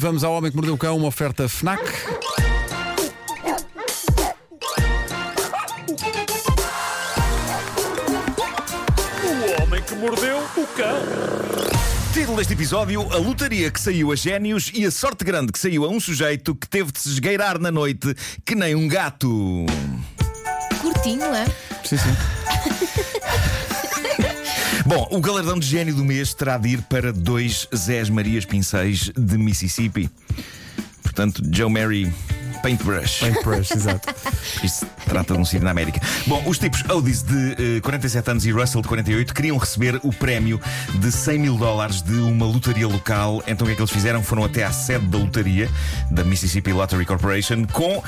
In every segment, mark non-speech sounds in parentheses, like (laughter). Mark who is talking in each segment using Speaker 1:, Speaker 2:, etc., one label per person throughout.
Speaker 1: Vamos ao Homem que Mordeu o Cão, uma oferta FNAC.
Speaker 2: O homem que mordeu o cão.
Speaker 3: Título deste episódio: A lotaria que saiu a génios e a sorte grande que saiu a um sujeito que teve de se esgueirar na noite que nem um gato.
Speaker 4: Curtinho, é?
Speaker 1: Sim, sim. (laughs)
Speaker 3: Bom, o galardão de gênio do mês terá de ir para dois Zés Marias Pinceis de Mississippi. Portanto, Joe Mary Paintbrush.
Speaker 1: Paintbrush, (laughs) exato.
Speaker 3: Isto trata de um sítio na América. Bom, os tipos Odis de eh, 47 anos e Russell de 48 queriam receber o prémio de 100 mil dólares de uma lotaria local. Então o que é que eles fizeram? Foram até à sede da lotaria, da Mississippi Lottery Corporation, com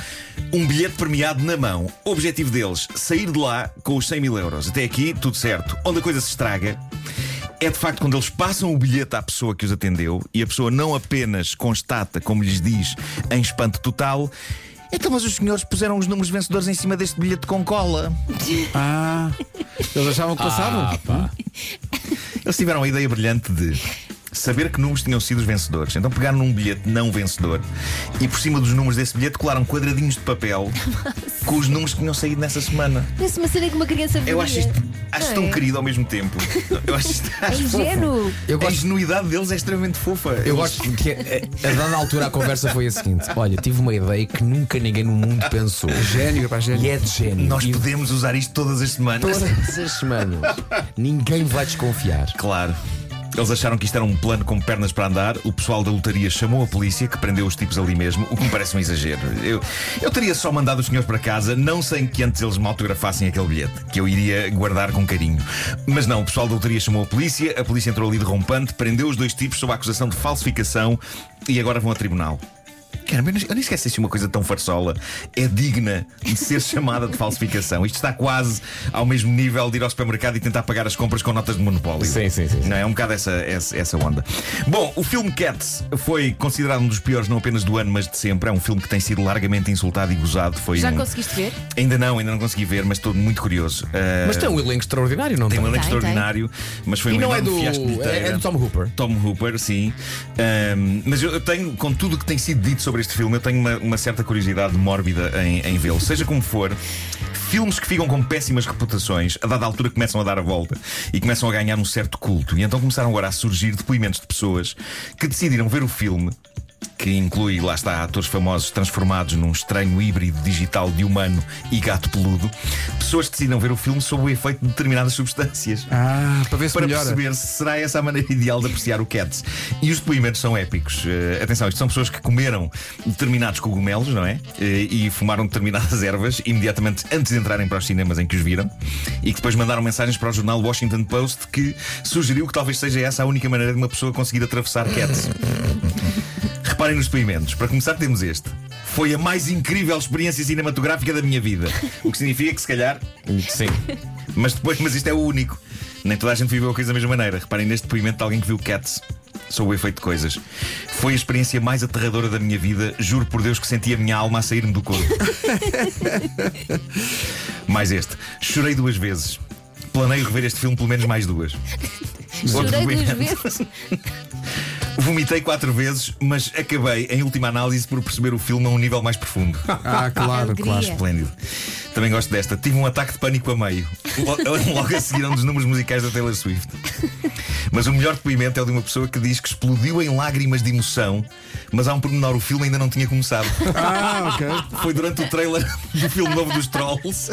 Speaker 3: um bilhete premiado na mão. O objetivo deles, sair de lá com os 100 mil euros. Até aqui, tudo certo. Onde a coisa se estraga. É de facto quando eles passam o bilhete à pessoa que os atendeu e a pessoa não apenas constata, como lhes diz, em espanto total. Então, mas os senhores puseram os números vencedores em cima deste bilhete com cola. (laughs)
Speaker 1: Ah, eles achavam que passavam.
Speaker 3: Eles tiveram a ideia brilhante de saber que números tinham sido os vencedores. Então pegaram num bilhete não vencedor e por cima dos números desse bilhete colaram quadradinhos de papel (laughs) com os números que tinham saído nessa semana.
Speaker 4: Parece uma cena que uma criança
Speaker 3: Eu acho isto acho
Speaker 4: Não
Speaker 3: tão
Speaker 4: é?
Speaker 3: querido ao mesmo tempo. (laughs) Eu acho isto
Speaker 4: É
Speaker 3: acho fofo.
Speaker 4: ingênuo.
Speaker 5: Eu
Speaker 3: A
Speaker 5: gosto,
Speaker 3: ingenuidade deles é extremamente fofa.
Speaker 5: eu gosto que a, a dada altura a conversa foi a seguinte: Olha, tive uma ideia que nunca ninguém no mundo pensou.
Speaker 1: Gênio, pá, gênio.
Speaker 5: E é de gênio.
Speaker 3: Nós
Speaker 5: E
Speaker 3: podemos usar isto todas as semanas.
Speaker 5: todas as semanas. (laughs) Ninguém vai desconfiar.
Speaker 3: Claro. Eles acharam que isto era um plano com pernas para andar. O pessoal da lotaria chamou a polícia, que prendeu os tipos ali mesmo, o que me parece um exagero. Eu, eu teria só mandado os senhores para casa, não sem que antes eles me autografassem aquele bilhete, que eu iria guardar com carinho. Mas não, o pessoal da lotaria chamou a polícia, a polícia entrou ali derrompante, prendeu os dois tipos sob a acusação de falsificação e agora vão a tribunal. Caramba, eu nem- eu nem esqueci se uma coisa tão farsola é digna de ser (laughs) chamada de falsificação. Isto está quase ao mesmo nível de ir ao supermercado e tentar pagar as compras com notas de monopólio.
Speaker 5: Sim, sim, sim, sim.
Speaker 3: Não é? É um bocado essa, essa, essa onda. Bom, o filme Cats foi considerado um dos piores, não apenas do ano, mas de sempre. É um filme que tem sido largamente insultado e gozado. Foi
Speaker 4: Já
Speaker 3: um-
Speaker 4: conseguiste ver?
Speaker 3: Ainda não, ainda não consegui ver, mas estou muito curioso. Ah,
Speaker 5: Mas tem um elenco extraordinário, não
Speaker 3: tem
Speaker 5: tem?
Speaker 3: um elenco
Speaker 4: Tem,
Speaker 3: extraordinário, mas foi
Speaker 5: E
Speaker 3: um
Speaker 5: não é do.
Speaker 3: fiasco de
Speaker 5: É, é do Tom Hooper.
Speaker 3: Tom Hooper, sim. Ahm, mas eu eu tenho, com tudo o que tem sido dito sobre este filme, eu tenho uma, uma certa curiosidade mórbida em, em vê-lo. Seja como for. Filmes que ficam com péssimas reputações, a dada altura começam a dar a volta e começam a ganhar um certo culto. E então começaram agora a surgir depoimentos de pessoas que decidiram ver o filme que inclui, lá está, atores famosos transformados num estranho híbrido digital de humano e gato peludo. Pessoas que decidam ver o filme sob o efeito de determinadas (laughs) substâncias.
Speaker 1: Ah, para ver se
Speaker 3: Para
Speaker 1: melhora.
Speaker 3: perceber se será essa a maneira ideal de apreciar o Cats. E os depoimentos são épicos. Eh, atenção, isto são pessoas que comeram determinados cogumelos, não é? Eh, e fumaram determinadas (laughs) ervas imediatamente antes de entrarem para os cinemas em que os viram. E que depois mandaram mensagens para o jornal Washington Post que sugeriu que talvez seja essa a única maneira de uma pessoa conseguir atravessar Cats. (laughs) Reparem nos depoimentos. Para começar, temos este. Foi a mais incrível experiência cinematográfica da minha vida. O que significa que, se calhar,
Speaker 5: Sim.
Speaker 3: mas depois, mas isto é o único. Nem toda a gente viveu a coisa da mesma maneira. Reparem neste depoimento de alguém que viu Cats sob o efeito de coisas. Foi a experiência mais aterradora da minha vida. Juro por Deus que senti a minha alma a sair-me do corpo. (laughs) mais este. Chorei duas vezes. Planeio rever este filme pelo menos mais duas. Outro
Speaker 4: Chorei duas
Speaker 3: depoimento.
Speaker 4: vezes. (laughs)
Speaker 3: Vomitei quatro vezes, mas acabei, em última análise, por perceber o filme a um nível mais profundo.
Speaker 1: Ah, claro, (laughs) claro.
Speaker 3: Esplêndido. Também gosto desta. Tive um ataque de pânico a meio. Lo- (laughs) Logo a seguir a um dos números musicais da Taylor Swift. Mas o melhor depoimento é o de uma pessoa que diz que explodiu em lágrimas de emoção, mas há um pormenor, o filme ainda não tinha começado.
Speaker 1: Ah, ok.
Speaker 3: Foi durante o trailer do filme novo dos Trolls.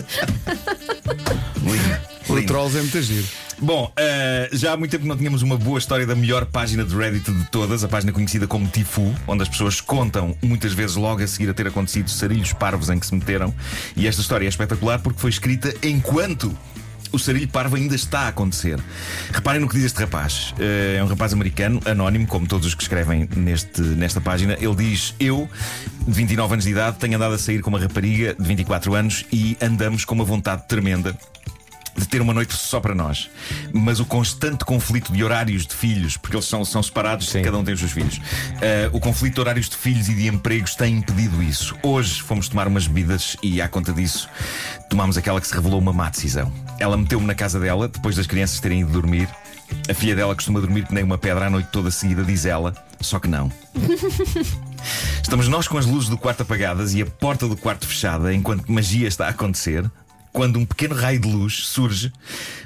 Speaker 3: Lindo.
Speaker 1: O. Trolls é muito giro.
Speaker 3: Bom, eh, já há muito tempo não tínhamos uma boa história da melhor página de Reddit de todas, a página conhecida como Tifu, onde as pessoas contam, muitas vezes logo a seguir a ter acontecido sarilhos parvos em que se meteram. E esta história é espetacular porque foi escrita enquanto o sarilho parvo ainda está a acontecer. Reparem no que diz este rapaz. Eh, é um rapaz americano, anónimo, como todos os que escrevem neste, nesta página. Ele diz: Eu, de 29 anos de idade, tenho andado a sair com uma rapariga de 24 anos e andamos com uma vontade tremenda de ter uma noite só para nós. Mas o constante conflito de horários de filhos, porque eles são, são separados,
Speaker 5: Sim.
Speaker 3: cada um tem os seus filhos. Ah, o conflito de horários de filhos e de empregos tem impedido isso. Hoje fomos tomar umas bebidas e, à conta disso, tomámos aquela que se revelou uma má decisão. Ela meteu-me na casa dela, depois das crianças terem ido dormir. A filha dela costuma dormir que nem uma pedra a noite toda seguida, diz ela. Só que não. (laughs) Estamos nós com as luzes do quarto apagadas e a porta do quarto fechada enquanto magia está a acontecer. Quando um pequeno raio de luz surge,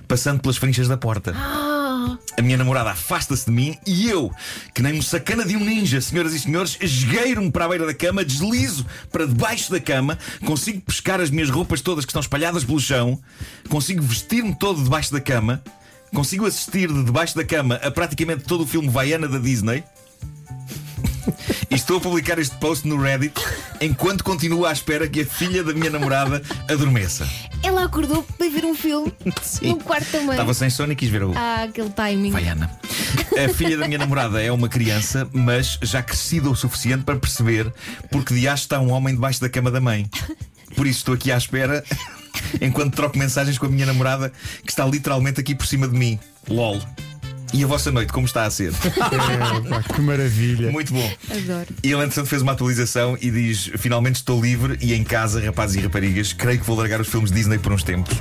Speaker 3: passando pelas frinchas da porta. A minha namorada afasta-se de mim e eu, que nem um sacana de um ninja, senhoras e senhores, esgueiro-me para a beira da cama, deslizo para debaixo da cama, consigo pescar as minhas roupas todas que estão espalhadas pelo chão, consigo vestir-me todo debaixo da cama, consigo assistir de debaixo da cama a praticamente todo o filme Vaiana da Disney. E estou a publicar este post no Reddit enquanto continuo à espera que a filha da minha namorada adormeça.
Speaker 4: Ela acordou para ver um filme (laughs) no quarto também.
Speaker 3: Estava sem sono e quis ver o.
Speaker 4: Ah, aquele timing.
Speaker 3: Vaiana. A filha da minha namorada é uma criança, mas já crescida o suficiente para perceber porque de está um homem debaixo da cama da mãe. Por isso estou aqui à espera enquanto troco mensagens com a minha namorada que está literalmente aqui por cima de mim. LOL. E a vossa noite, como está a ser? (laughs)
Speaker 1: É, pá, que maravilha.
Speaker 3: Muito bom.
Speaker 4: Adoro.
Speaker 3: E ele, entretanto, fez uma atualização e diz: Finalmente estou livre e em casa, rapazes e raparigas, creio que vou largar os filmes Disney por uns tempos.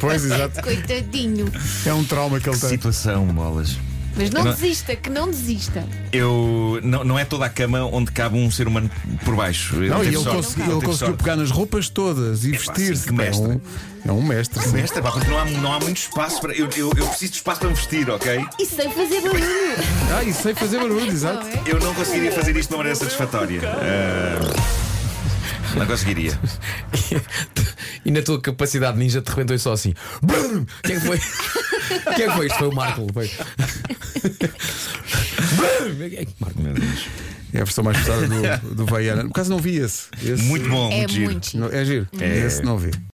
Speaker 1: Pois, exato.
Speaker 4: Coitadinho.
Speaker 1: É um trauma que ele tem.
Speaker 3: Situação, bolas.
Speaker 4: Mas não
Speaker 3: não-
Speaker 4: desista, que não desista.
Speaker 3: Eu. Não, não é toda a cama onde cabe um ser humano por baixo.
Speaker 1: Não, ele,
Speaker 3: sorte.
Speaker 1: consegui- ele conseguiu
Speaker 3: sorte.
Speaker 1: pegar nas roupas todas e
Speaker 3: pá,
Speaker 1: vestir-se.
Speaker 3: sim, que
Speaker 1: pá, É
Speaker 3: mestre.
Speaker 1: um, é um mestre. sim.
Speaker 3: Mestre, pá, porque não há, não há muito espaço para. Eu, eu, eu preciso de espaço para me vestir, ok?
Speaker 4: E sem fazer barulho.
Speaker 1: Ah, e sei fazer barulho, exato.
Speaker 4: É?
Speaker 3: Eu não conseguiria fazer isto de uma maneira satisfatória. Ah, não conseguiria.
Speaker 5: E na tua capacidade ninja de repente foi só assim. Brum! Quem é que foi? (laughs) Quem é que foi? Isto foi o Marco. Foi. Marco.
Speaker 1: É a versão mais pesada do, do Vaiana. Por acaso não vi esse. Esse-
Speaker 3: Muito bom,
Speaker 4: É
Speaker 3: muito giro.
Speaker 4: muito
Speaker 1: É giro.
Speaker 3: É.
Speaker 1: Esse não vi.